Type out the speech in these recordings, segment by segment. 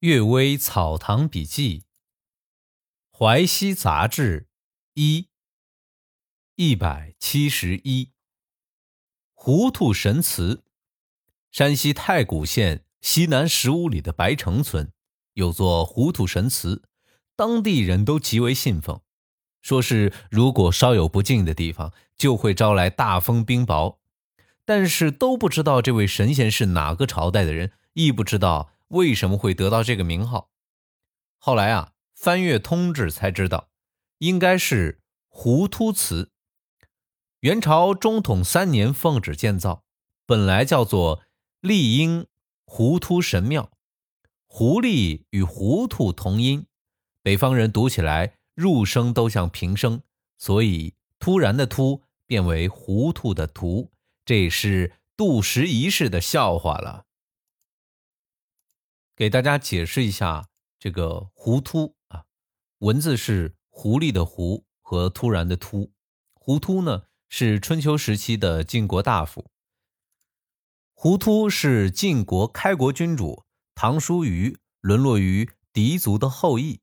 阅微草堂笔记》淮西杂志一一百七十一，糊涂神祠。山西太谷县西南十五里的白城村有座糊涂神祠，当地人都极为信奉，说是如果稍有不敬的地方，就会招来大风冰雹。但是都不知道这位神仙是哪个朝代的人，亦不知道。为什么会得到这个名号？后来啊，翻阅通志才知道，应该是糊涂祠。元朝中统三年奉旨建造，本来叫做丽婴糊涂神庙。狐狸与糊涂同音，北方人读起来入声都像平声，所以突然的突变为糊涂的涂，这是杜十一世的笑话了。给大家解释一下这个“糊突”啊，文字是狐狸的“狐”和突然的“突”。糊突呢是春秋时期的晋国大夫。糊突是晋国开国君主唐叔虞沦落于狄族的后裔，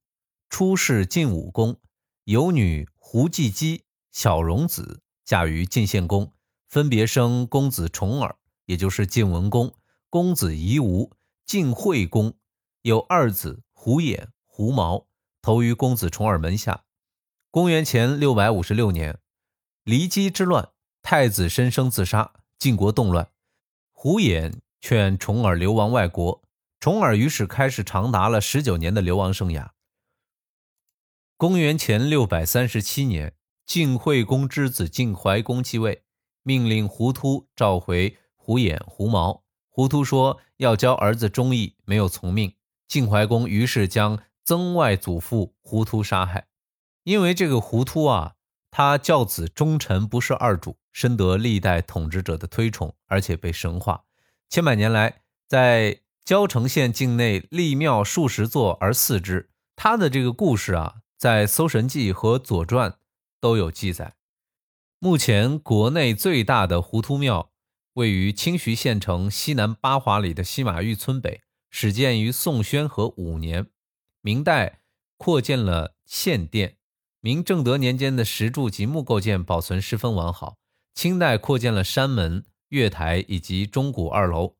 出仕晋武公，有女胡季姬、小荣子嫁于晋献公，分别生公子重耳，也就是晋文公，公子夷吾。晋惠公有二子胡衍、胡毛，投于公子重耳门下。公元前六百五十六年，骊姬之乱，太子申生自杀，晋国动乱。胡衍劝重耳流亡外国，重耳于是开始长达了十九年的流亡生涯。公元前六百三十七年，晋惠公之子晋怀公继位，命令胡突召回胡衍、胡毛。胡涂说要教儿子忠义，没有从命。晋怀公于是将曾外祖父胡涂杀害。因为这个胡涂啊，他教子忠臣，不是二主，深得历代统治者的推崇，而且被神化。千百年来，在交城县境内立庙数十座而祀之。他的这个故事啊，在《搜神记》和《左传》都有记载。目前国内最大的胡涂庙。位于清徐县城西南八华里的西马峪村北，始建于宋宣和五年，明代扩建了县殿。明正德年间的石柱及木构件保存十分完好。清代扩建了山门、月台以及钟鼓二楼。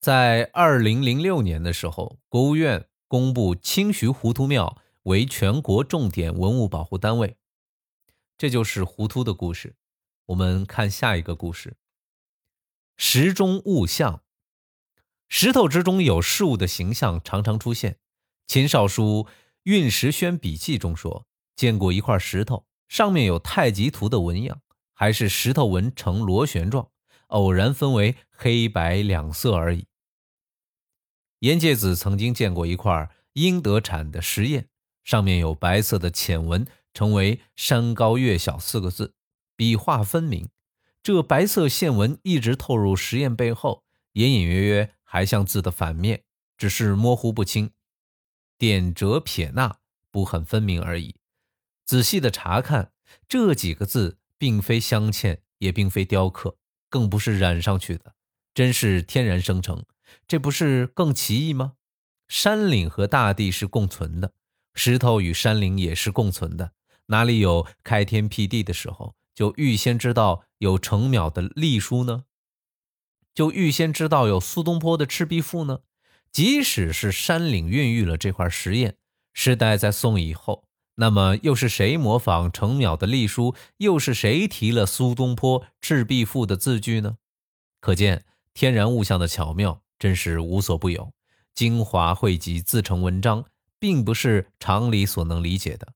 在二零零六年的时候，国务院公布清徐糊涂庙为全国重点文物保护单位。这就是糊涂的故事。我们看下一个故事。石中物象，石头之中有事物的形象常常出现。秦少书《运石轩笔记》中说，见过一块石头，上面有太极图的纹样，还是石头纹呈螺旋状，偶然分为黑白两色而已。严介子曾经见过一块英德产的石砚，上面有白色的浅纹，成为“山高月小”四个字，笔画分明。这白色线纹一直透入石砚背后，隐隐约约还像字的反面，只是模糊不清，点折撇捺不很分明而已。仔细的查看，这几个字并非镶嵌，也并非雕刻，更不是染上去的，真是天然生成。这不是更奇异吗？山岭和大地是共存的，石头与山岭也是共存的，哪里有开天辟地的时候？就预先知道有程邈的隶书呢？就预先知道有苏东坡的《赤壁赋》呢？即使是山岭孕育了这块石砚，时代在宋以后，那么又是谁模仿程邈的隶书？又是谁提了苏东坡《赤壁赋》的字句呢？可见天然物象的巧妙真是无所不有，精华汇集自成文章，并不是常理所能理解的。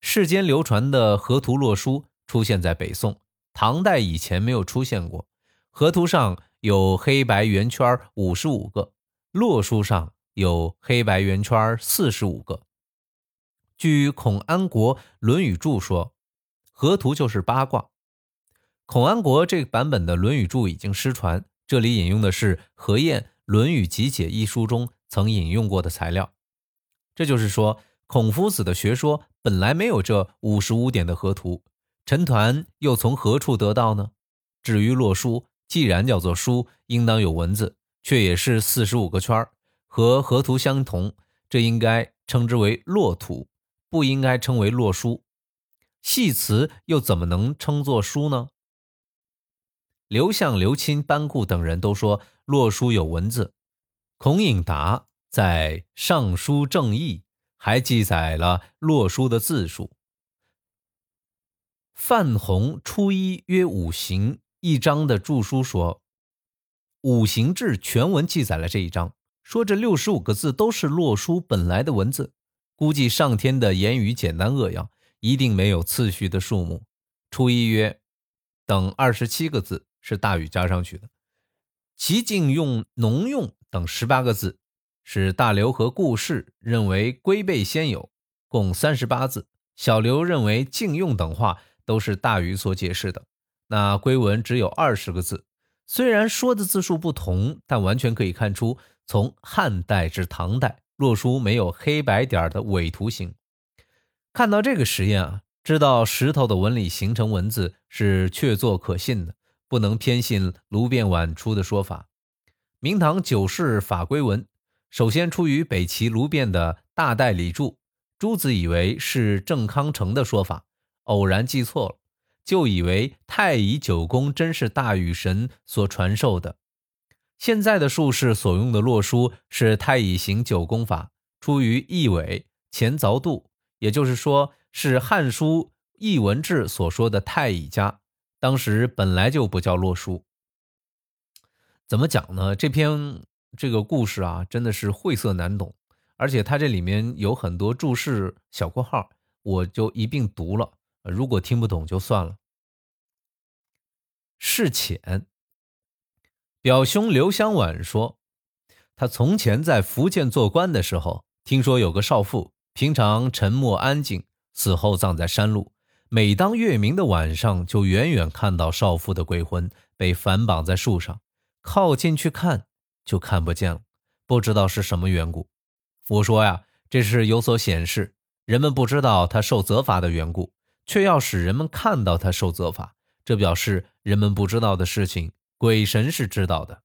世间流传的河图洛书。出现在北宋、唐代以前没有出现过。河图上有黑白圆圈五十五个，洛书上有黑白圆圈四十五个。据孔安国《论语注》说，河图就是八卦。孔安国这个版本的《论语注》已经失传，这里引用的是何晏《论语集解》一书中曾引用过的材料。这就是说，孔夫子的学说本来没有这五十五点的河图。陈抟又从何处得到呢？至于洛书，既然叫做书，应当有文字，却也是四十五个圈和河图相同，这应该称之为洛图，不应该称为洛书。戏词又怎么能称作书呢？刘向、刘钦、班固等人都说洛书有文字。孔颖达在《尚书正义》还记载了洛书的字数。范弘初一约五行一章的著书说，《五行志》全文记载了这一章，说这六十五个字都是洛书本来的文字。估计上天的言语简单扼要。一定没有次序的数目，初一曰等二十七个字是大禹加上去的，其竟用农用等十八个字，是大刘和顾氏认为龟背先有，共三十八字。小刘认为敬用等话都是大禹所解释的。那龟文只有二十个字，虽然说的字数不同，但完全可以看出，从汉代至唐代，洛书没有黑白点的伪图形。看到这个实验啊，知道石头的纹理形成文字是确凿可信的，不能偏信卢变晚出的说法。明唐九世法规文首先出于北齐卢变的大代理注，朱子以为是郑康成的说法，偶然记错了，就以为太乙九宫真是大禹神所传授的。现在的术士所用的洛书是太乙行九宫法，出于易纬前凿度。也就是说，是《汉书·艺文志》所说的太乙家，当时本来就不叫洛书。怎么讲呢？这篇这个故事啊，真的是晦涩难懂，而且它这里面有很多注释小括号，我就一并读了。如果听不懂就算了。事浅，表兄刘香婉说，他从前在福建做官的时候，听说有个少妇。平常沉默安静，死后葬在山路。每当月明的晚上，就远远看到少妇的鬼魂被反绑在树上，靠近去看就看不见了，不知道是什么缘故。我说呀，这是有所显示，人们不知道他受责罚的缘故，却要使人们看到他受责罚，这表示人们不知道的事情，鬼神是知道的。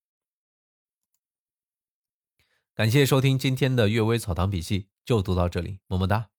感谢收听今天的《阅微草堂笔记》。就读到这里，么么哒。